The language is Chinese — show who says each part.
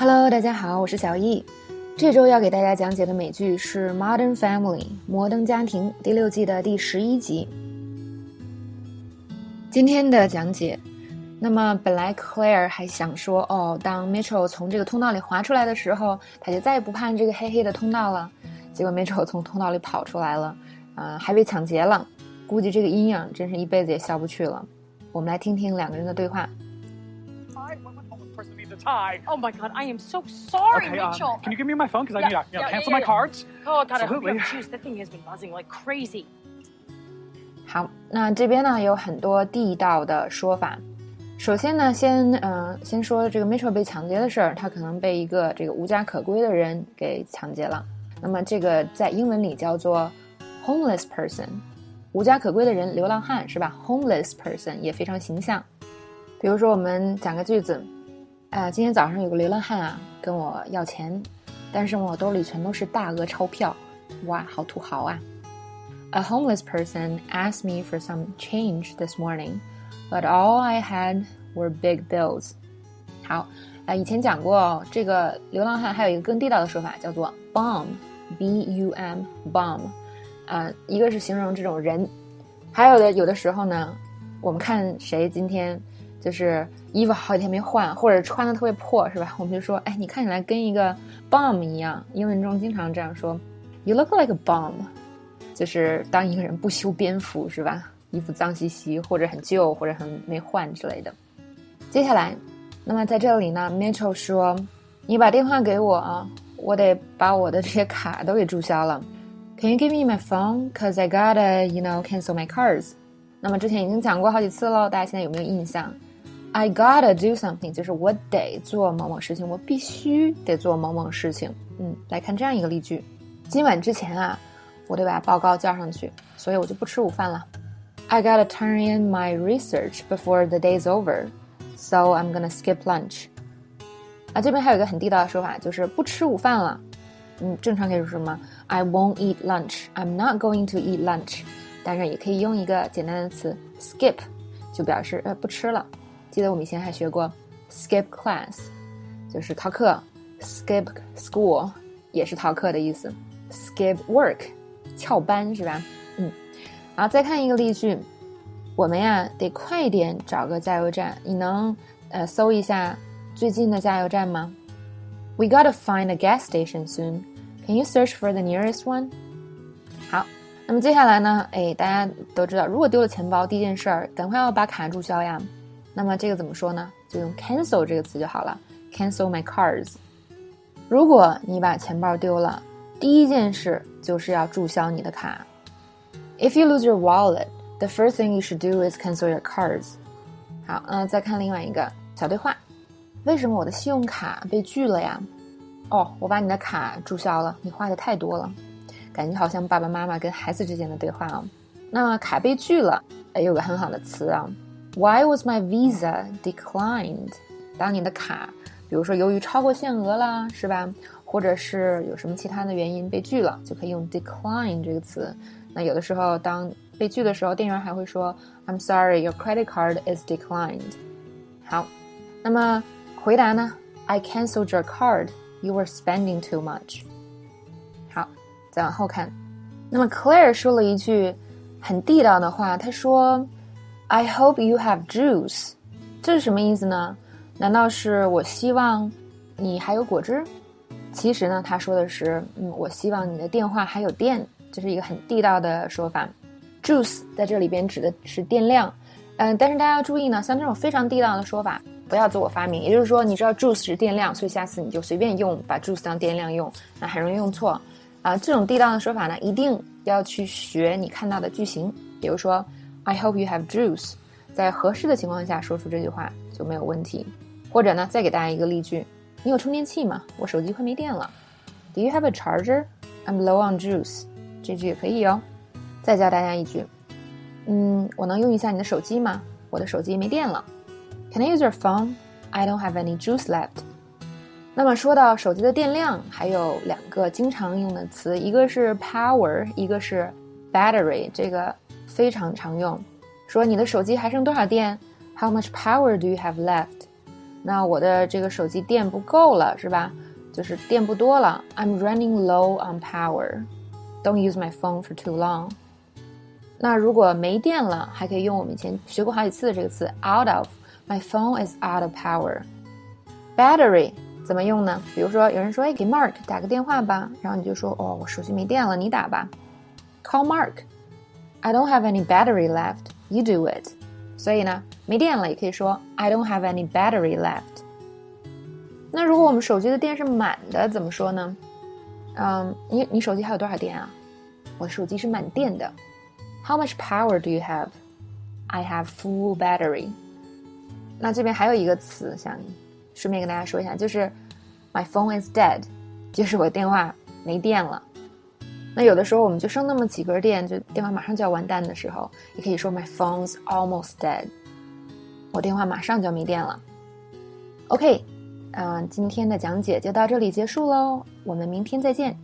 Speaker 1: Hello，大家好，我是小易。这周要给大家讲解的美剧是《Modern Family》摩登家庭第六季的第十一集。今天的讲解，那么本来 Claire 还想说，哦，当 Mitchell 从这个通道里滑出来的时候，他就再也不怕这个黑黑的通道了。结果 Mitchell 从通道里跑出来了，啊，还被抢劫了。估计这个阴影真是一辈子也消不去了。我们来听听两个人的对话。
Speaker 2: Tie. Oh my god, I am so sorry,
Speaker 3: okay, um,
Speaker 2: Mitchell.
Speaker 3: can you give me my phone? Because
Speaker 2: yeah,
Speaker 3: I need to you know,
Speaker 2: yeah,
Speaker 3: cancel
Speaker 2: yeah,
Speaker 3: my cards.
Speaker 2: Oh god,
Speaker 3: Absolutely.
Speaker 2: I hope you have The thing has been buzzing like crazy.
Speaker 1: 好，那这边呢有很多地道的说法。首先呢，先嗯、呃，先说这个 Mitchell 被抢劫的事儿，他可能被一个这个无家可归的人给抢劫了。那么这个在英文里叫做 homeless person，无家可归的人，流浪汉是吧？homeless person 也非常形象。比如说，我们讲个句子。啊，今天早上有个流浪汉啊，跟我要钱，但是我兜里全都是大额钞票，哇，好土豪啊！A homeless person asked me for some change this morning, but all I had were big bills. 好，呃，以前讲过，这个流浪汉还有一个更地道的说法，叫做 bum，b-u-m，bum，啊，一个是形容这种人，还有的有的时候呢，我们看谁今天。就是衣服好几天没换，或者穿的特别破，是吧？我们就说，哎，你看起来跟一个 bum 一样。英文中经常这样说，You look like a bum，就是当一个人不修边幅，是吧？衣服脏兮兮，或者很旧，或者很没换之类的。接下来，那么在这里呢，Mitchell 说，你把电话给我啊，我得把我的这些卡都给注销了。Can you give me my phone? Cause I gotta, you know, cancel my cards. 那么之前已经讲过好几次了，大家现在有没有印象？I gotta do something，就是我得做某某事情，我必须得做某某事情。嗯，来看这样一个例句：今晚之前啊，我得把报告交上去，所以我就不吃午饭了。I gotta turn in my research before the day's over，so I'm gonna skip lunch。啊，这边还有一个很地道的说法，就是不吃午饭了。嗯，正常可以说什么？I won't eat lunch，I'm not going to eat lunch。当然也可以用一个简单的词 skip，就表示呃不吃了。记得我们以前还学过 skip class，就是逃课；skip school 也是逃课的意思；skip work 翘班是吧？嗯，然后再看一个例句，我们呀得快点找个加油站。你能呃搜一下最近的加油站吗？We gotta find a gas station soon. Can you search for the nearest one? 好，那么接下来呢？哎，大家都知道，如果丢了钱包，第一件事儿赶快要把卡注销呀。那么这个怎么说呢？就用 cancel 这个词就好了，cancel my cards。如果你把钱包丢了，第一件事就是要注销你的卡。If you lose your wallet, the first thing you should do is cancel your cards。好，嗯，再看另外一个小对话：为什么我的信用卡被拒了呀？哦，我把你的卡注销了，你花的太多了。感觉好像爸爸妈妈跟孩子之间的对话啊。那卡被拒了，哎，有个很好的词啊。Why was my visa declined？当你的卡，比如说由于超过限额啦，是吧？或者是有什么其他的原因被拒了，就可以用 decline 这个词。那有的时候当被拒的时候，店员还会说 I'm sorry, your credit card is declined。好，那么回答呢？I canceled your card. You were spending too much。好，再往后看。那么 Claire 说了一句很地道的话，她说。I hope you have juice，这是什么意思呢？难道是我希望你还有果汁？其实呢，他说的是，嗯，我希望你的电话还有电，这是一个很地道的说法。Juice 在这里边指的是电量，嗯，但是大家要注意呢，像这种非常地道的说法，不要自我发明。也就是说，你知道 juice 是电量，所以下次你就随便用，把 juice 当电量用，那很容易用错。啊，这种地道的说法呢，一定要去学你看到的句型，比如说。I hope you have juice，在合适的情况下说出这句话就没有问题。或者呢，再给大家一个例句：你有充电器吗？我手机快没电了。Do you have a charger? I'm low on juice。这句也可以哦。再教大家一句：嗯，我能用一下你的手机吗？我的手机没电了。Can I use your phone? I don't have any juice left。那么说到手机的电量，还有两个经常用的词，一个是 power，一个是 battery。这个。非常常用，说你的手机还剩多少电？How much power do you have left？那我的这个手机电不够了，是吧？就是电不多了。I'm running low on power. Don't use my phone for too long. 那如果没电了，还可以用我们以前学过好几次的这个词 out of。My phone is out of power. Battery 怎么用呢？比如说有人说，哎，给 Mark 打个电话吧，然后你就说，哦，我手机没电了，你打吧。Call Mark. I don't have any battery left. You do it. 所以呢，没电了也可以说 I don't have any battery left。那如果我们手机的电是满的，怎么说呢？嗯，你你手机还有多少电啊？我的手机是满电的。How much power do you have? I have full battery。那这边还有一个词想顺便跟大家说一下，就是 My phone is dead，就是我电话没电了。那有的时候我们就剩那么几根电，就电话马上就要完蛋的时候，也可以说 My phone's almost dead，我电话马上就要没电了。OK，嗯，今天的讲解就到这里结束喽，我们明天再见。